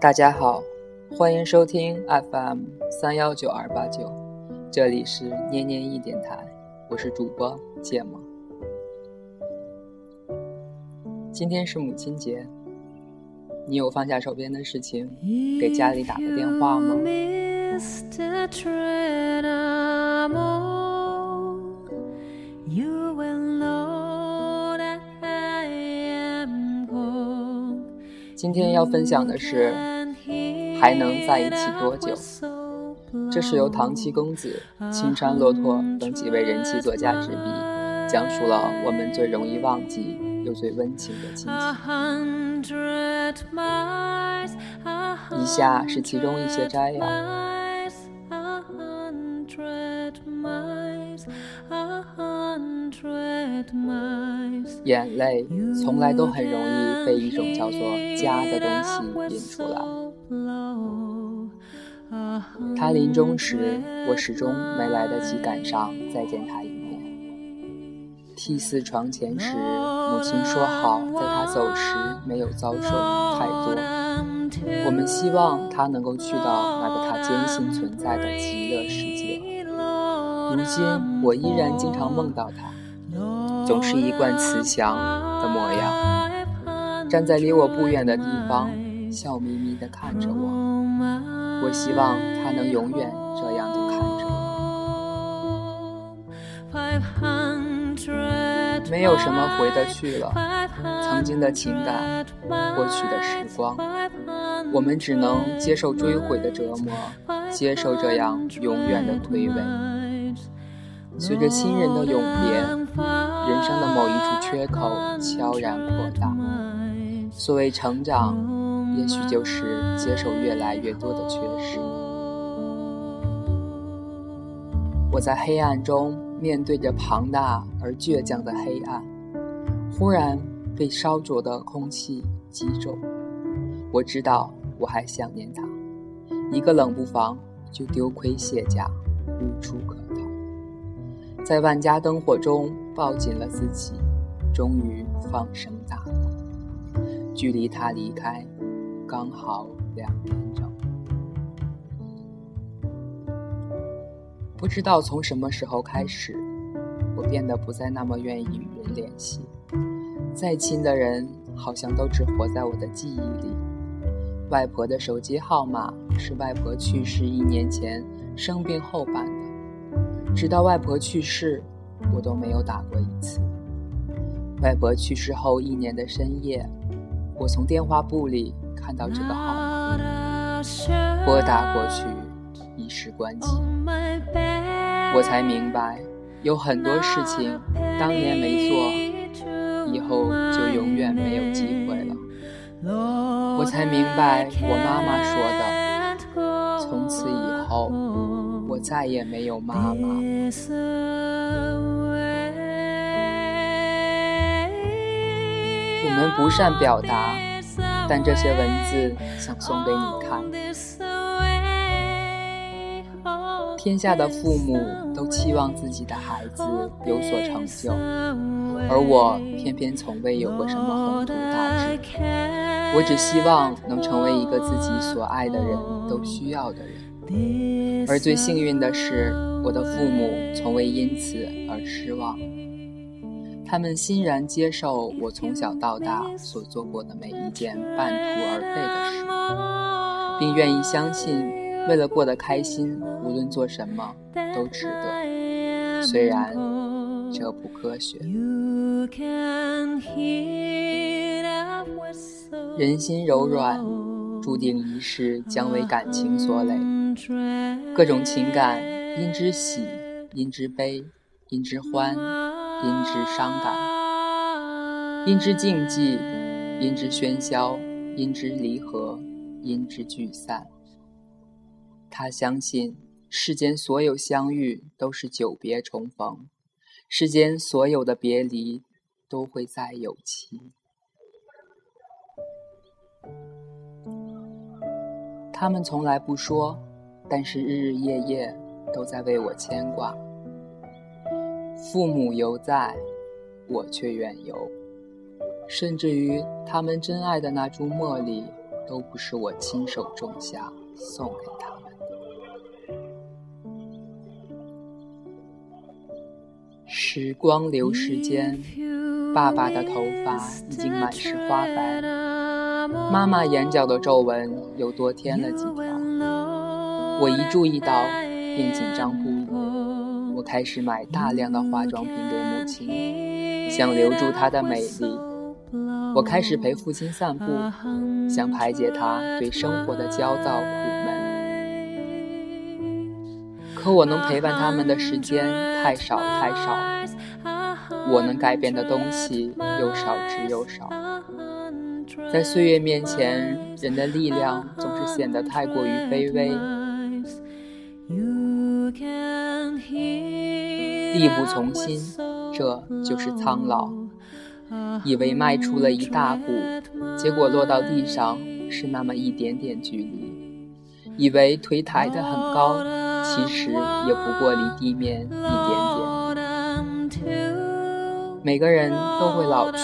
大家好，欢迎收听 FM 三幺九二八九，这里是念念一电台，我是主播芥末。今天是母亲节，你有放下手边的事情给家里打个电话吗？今天要分享的是还能在一起多久？这是由唐七公子、青山骆驼等几位人气作家执笔，讲述了我们最容易忘记又最温情的亲情。以下是其中一些摘要。眼泪从来都很容易被一种叫做家的东西引出来。他临终时，我始终没来得及赶上再见他一面。替死床前时，母亲说好，在他走时没有遭受太多。我们希望他能够去到那个他坚信存在的极乐世界。如今，我依然经常梦到他。总是一贯慈祥的模样，站在离我不远的地方，笑眯眯地看着我。我希望他能永远这样的看着我。没有什么回得去了，曾经的情感，过去的时光，我们只能接受追悔的折磨，接受这样永远的推诿。随着亲人的永别，人生的某一处缺口悄然扩大。所谓成长，也许就是接受越来越多的缺失。我在黑暗中面对着庞大而倔强的黑暗，忽然被烧灼的空气击中。我知道我还想念他，一个冷不防就丢盔卸甲，无处可逃。在万家灯火中抱紧了自己，终于放声。距离他离开，刚好两年整。不知道从什么时候开始，我变得不再那么愿意与人联系。再亲的人，好像都只活在我的记忆里。外婆的手机号码是外婆去世一年前生病后办的。直到外婆去世，我都没有打过一次。外婆去世后一年的深夜，我从电话簿里看到这个号码，拨打过去，已是关机。我才明白，有很多事情当年没做，以后就永远没有机会了。我才明白，我妈妈说的，从此以后。我再也没有妈妈。我们不善表达，但这些文字想送给你看。天下的父母都期望自己的孩子有所成就，而我偏偏从未有过什么宏图大志。我只希望能成为一个自己所爱的人都需要的人。而最幸运的是，我的父母从未因此而失望。他们欣然接受我从小到大所做过的每一件半途而废的事，并愿意相信，为了过得开心，无论做什么都值得。虽然这不科学。人心柔软，注定一世将为感情所累。各种情感，因之喜，因之悲，因之欢，因之伤感，因之静寂，因之喧嚣，因之离合，因之聚散。他相信，世间所有相遇都是久别重逢，世间所有的别离都会再有期。他们从来不说。但是日日夜夜都在为我牵挂。父母犹在，我却远游。甚至于他们珍爱的那株茉莉，都不是我亲手种下送给他们的。时光流逝间，爸爸的头发已经满是花白，妈妈眼角的皱纹又多添了几条。我一注意到，便紧张不已。我开始买大量的化妆品给母亲，想留住她的美丽。我开始陪父亲散步，想排解他对生活的焦躁苦闷。可我能陪伴他们的时间太少太少，我能改变的东西又少之又少。在岁月面前，人的力量总是显得太过于卑微。力不从心，这就是苍老。以为迈出了一大步，结果落到地上是那么一点点距离；以为腿抬得很高，其实也不过离地面一点点。每个人都会老去，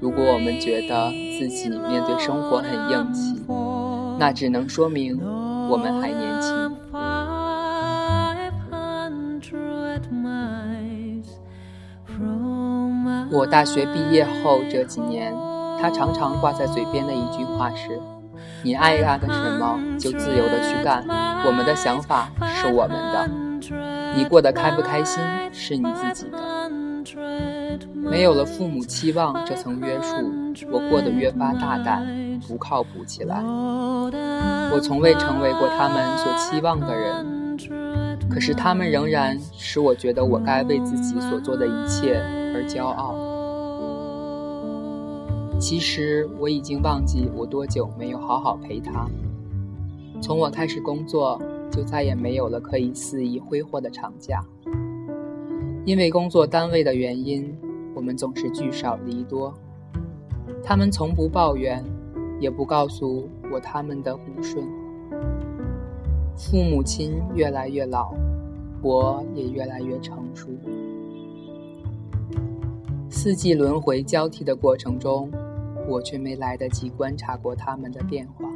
如果我们觉得自己面对生活很硬气，那只能说明我们还我大学毕业后这几年，他常常挂在嘴边的一句话是：“你爱干个什么就自由的去干，我们的想法是我们的，你过得开不开心是你自己的。”没有了父母期望这层约束，我过得越发大胆，不靠谱起来。我从未成为过他们所期望的人，可是他们仍然使我觉得我该为自己所做的一切而骄傲。其实我已经忘记我多久没有好好陪他。从我开始工作，就再也没有了可以肆意挥霍的长假。因为工作单位的原因，我们总是聚少离多。他们从不抱怨，也不告诉我他们的不顺。父母亲越来越老，我也越来越成熟。四季轮回交替的过程中。我却没来得及观察过它们的变化，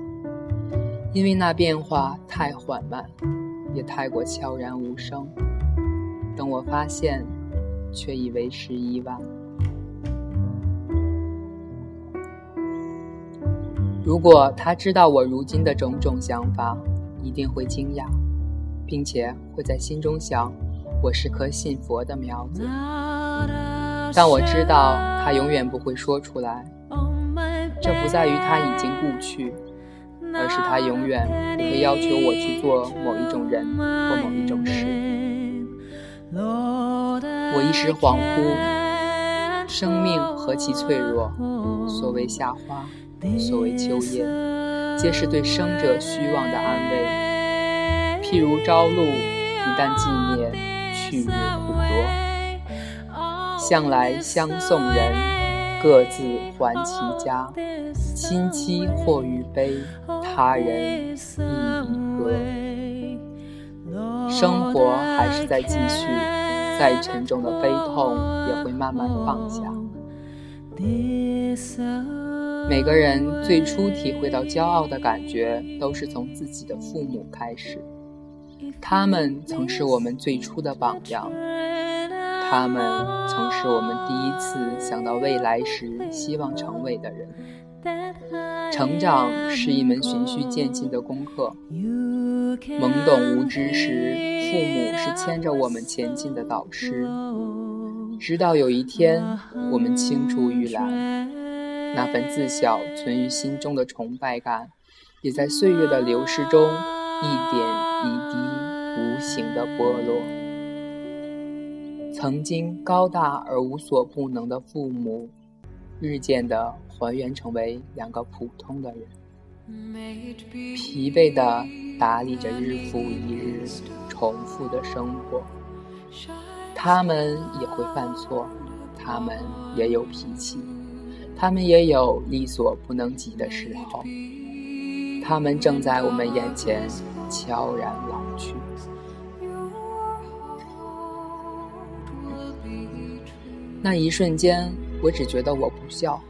因为那变化太缓慢，也太过悄然无声。等我发现，却已为时已晚。如果他知道我如今的种种想法，一定会惊讶，并且会在心中想：我是棵信佛的苗子。但我知道，他永远不会说出来。这不在于他已经故去，而是他永远不会要求我去做某一种人或某一种事。我一时恍惚，生命何其脆弱！所谓夏花，所谓秋叶，皆是对生者虚妄的安慰。譬如朝露，一旦寂灭，去日苦多。向来相送人。各自还其家，亲戚或于悲，他人亦已歌。生活还是在继续，再沉重的悲痛也会慢慢放下。每个人最初体会到骄傲的感觉，都是从自己的父母开始，他们曾是我们最初的榜样。他们曾是我们第一次想到未来时希望成为的人。成长是一门循序渐进的功课。懵懂无知时，父母是牵着我们前进的导师。直到有一天，我们青出于蓝，那份自小存于心中的崇拜感，也在岁月的流逝中一点一滴无形的剥落。曾经高大而无所不能的父母，日渐的还原成为两个普通的人，疲惫的打理着日复一日重复的生活。他们也会犯错，他们也有脾气，他们也有力所不能及的时候。他们正在我们眼前悄然老去。那一瞬间，我只觉得我不孝，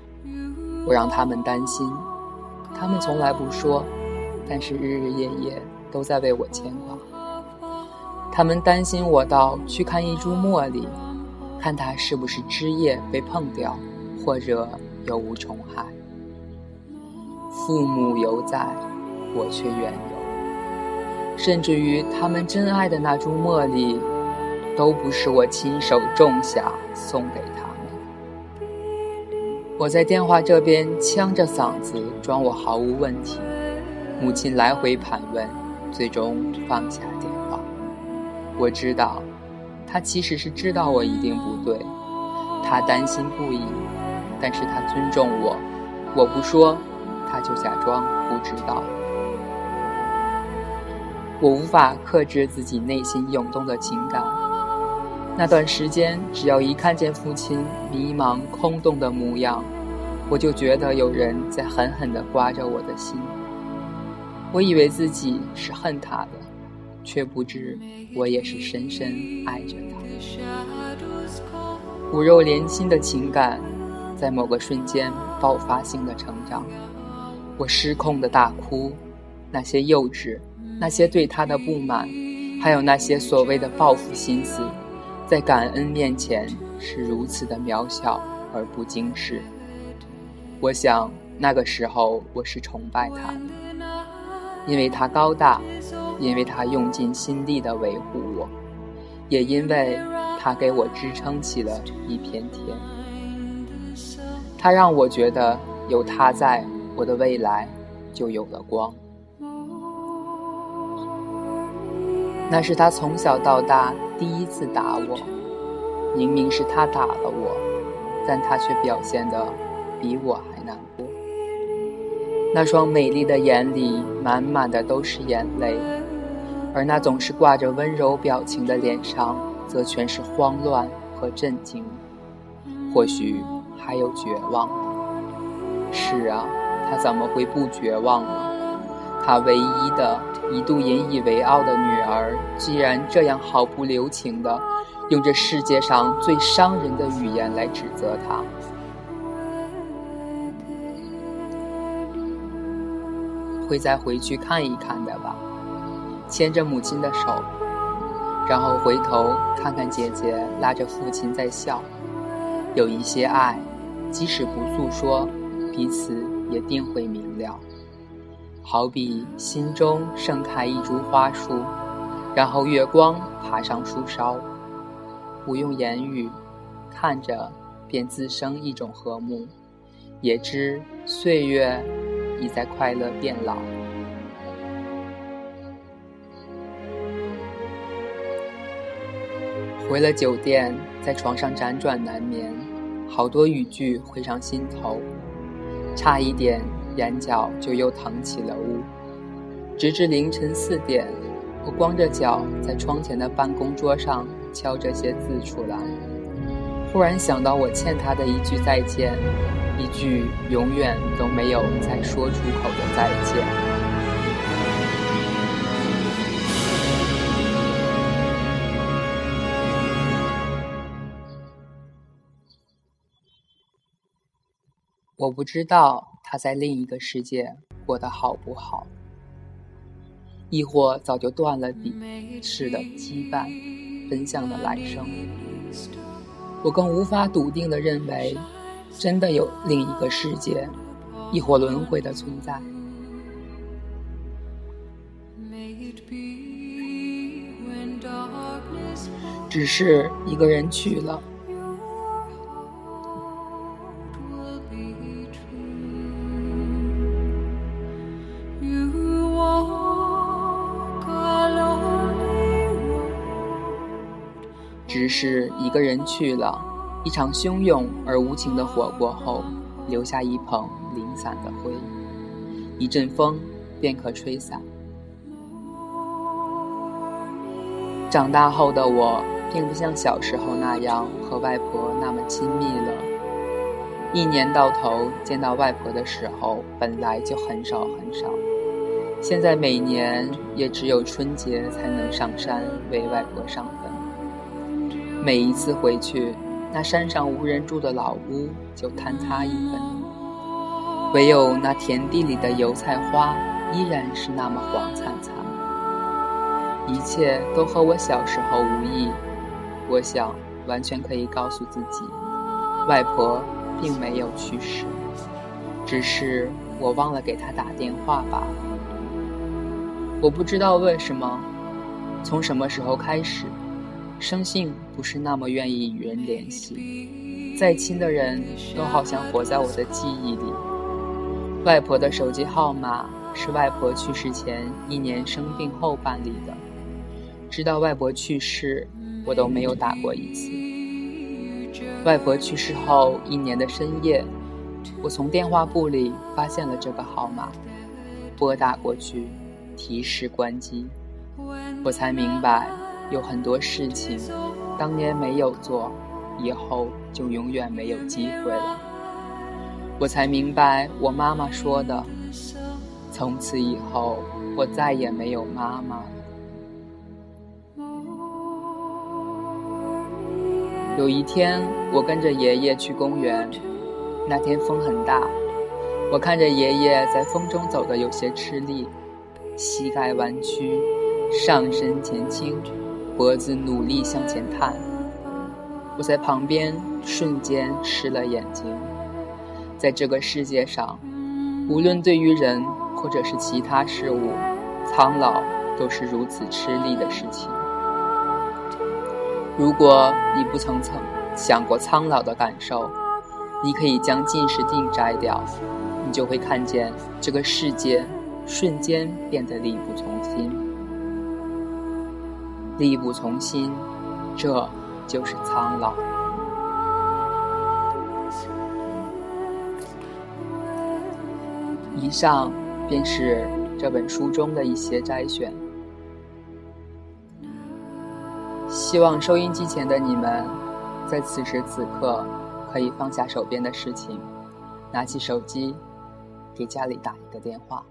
我让他们担心，他们从来不说，但是日日夜夜都在为我牵挂。他们担心我到去看一株茉莉，看它是不是枝叶被碰掉，或者有无虫害。父母犹在，我却远游。甚至于他们真爱的那株茉莉，都不是我亲手种下送给他们。我在电话这边呛着嗓子装我毫无问题，母亲来回盘问，最终放下电话。我知道，他其实是知道我一定不对，他担心不已，但是他尊重我，我不说。他就假装不知道。我无法克制自己内心涌动的情感。那段时间，只要一看见父亲迷茫空洞的模样，我就觉得有人在狠狠地刮着我的心。我以为自己是恨他的，却不知我也是深深爱着他。骨肉连心的情感，在某个瞬间爆发性的成长。我失控的大哭，那些幼稚，那些对他的不满，还有那些所谓的报复心思，在感恩面前是如此的渺小而不经事。我想那个时候我是崇拜他的，因为他高大，因为他用尽心力的维护我，也因为他给我支撑起了一片天。他让我觉得有他在。我的未来就有了光。那是他从小到大第一次打我，明明是他打了我，但他却表现得比我还难过。那双美丽的眼里满满的都是眼泪，而那总是挂着温柔表情的脸上，则全是慌乱和震惊，或许还有绝望。是啊。他怎么会不绝望呢？他唯一的、一度引以为傲的女儿，居然这样毫不留情的用这世界上最伤人的语言来指责他，会再回去看一看的吧？牵着母亲的手，然后回头看看姐姐拉着父亲在笑，有一些爱，即使不诉说，彼此。也定会明了，好比心中盛开一株花树，然后月光爬上树梢，不用言语，看着便滋生一种和睦，也知岁月已在快乐变老。回了酒店，在床上辗转难眠，好多语句回上心头。差一点，眼角就又腾起了雾。直至凌晨四点，我光着脚在窗前的办公桌上敲这些字出来。忽然想到我欠他的一句再见，一句永远都没有再说出口的再见。我不知道他在另一个世界过得好不好，亦或早就断了彼此的羁绊，奔向了来生。我更无法笃定的认为，真的有另一个世界，亦或轮回的存在。只是一个人去了。是一个人去了，一场汹涌而无情的火过后，留下一捧零散的灰，一阵风便可吹散。长大后的我，并不像小时候那样和外婆那么亲密了。一年到头见到外婆的时候，本来就很少很少，现在每年也只有春节才能上山为外婆上坟。每一次回去，那山上无人住的老屋就坍塌一分。唯有那田地里的油菜花依然是那么黄灿灿。一切都和我小时候无异。我想，完全可以告诉自己，外婆并没有去世，只是我忘了给她打电话罢了。我不知道为什么，从什么时候开始，生性不是那么愿意与人联系，再亲的人都好像活在我的记忆里。外婆的手机号码是外婆去世前一年生病后办理的，直到外婆去世。我都没有打过一次。外婆去世后一年的深夜，我从电话簿里发现了这个号码，拨打过去，提示关机。我才明白，有很多事情，当年没有做，以后就永远没有机会了。我才明白，我妈妈说的，从此以后，我再也没有妈妈了。有一天，我跟着爷爷去公园。那天风很大，我看着爷爷在风中走得有些吃力，膝盖弯曲，上身前倾，脖子努力向前探。我在旁边瞬间湿了眼睛。在这个世界上，无论对于人或者是其他事物，苍老都是如此吃力的事情。如果你不曾曾想过苍老的感受，你可以将近视镜摘掉，你就会看见这个世界瞬间变得力不从心。力不从心，这就是苍老。以上便是这本书中的一些摘选。希望收音机前的你们，在此时此刻可以放下手边的事情，拿起手机，给家里打一个电话。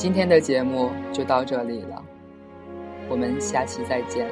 今天的节目就到这里了，我们下期再见。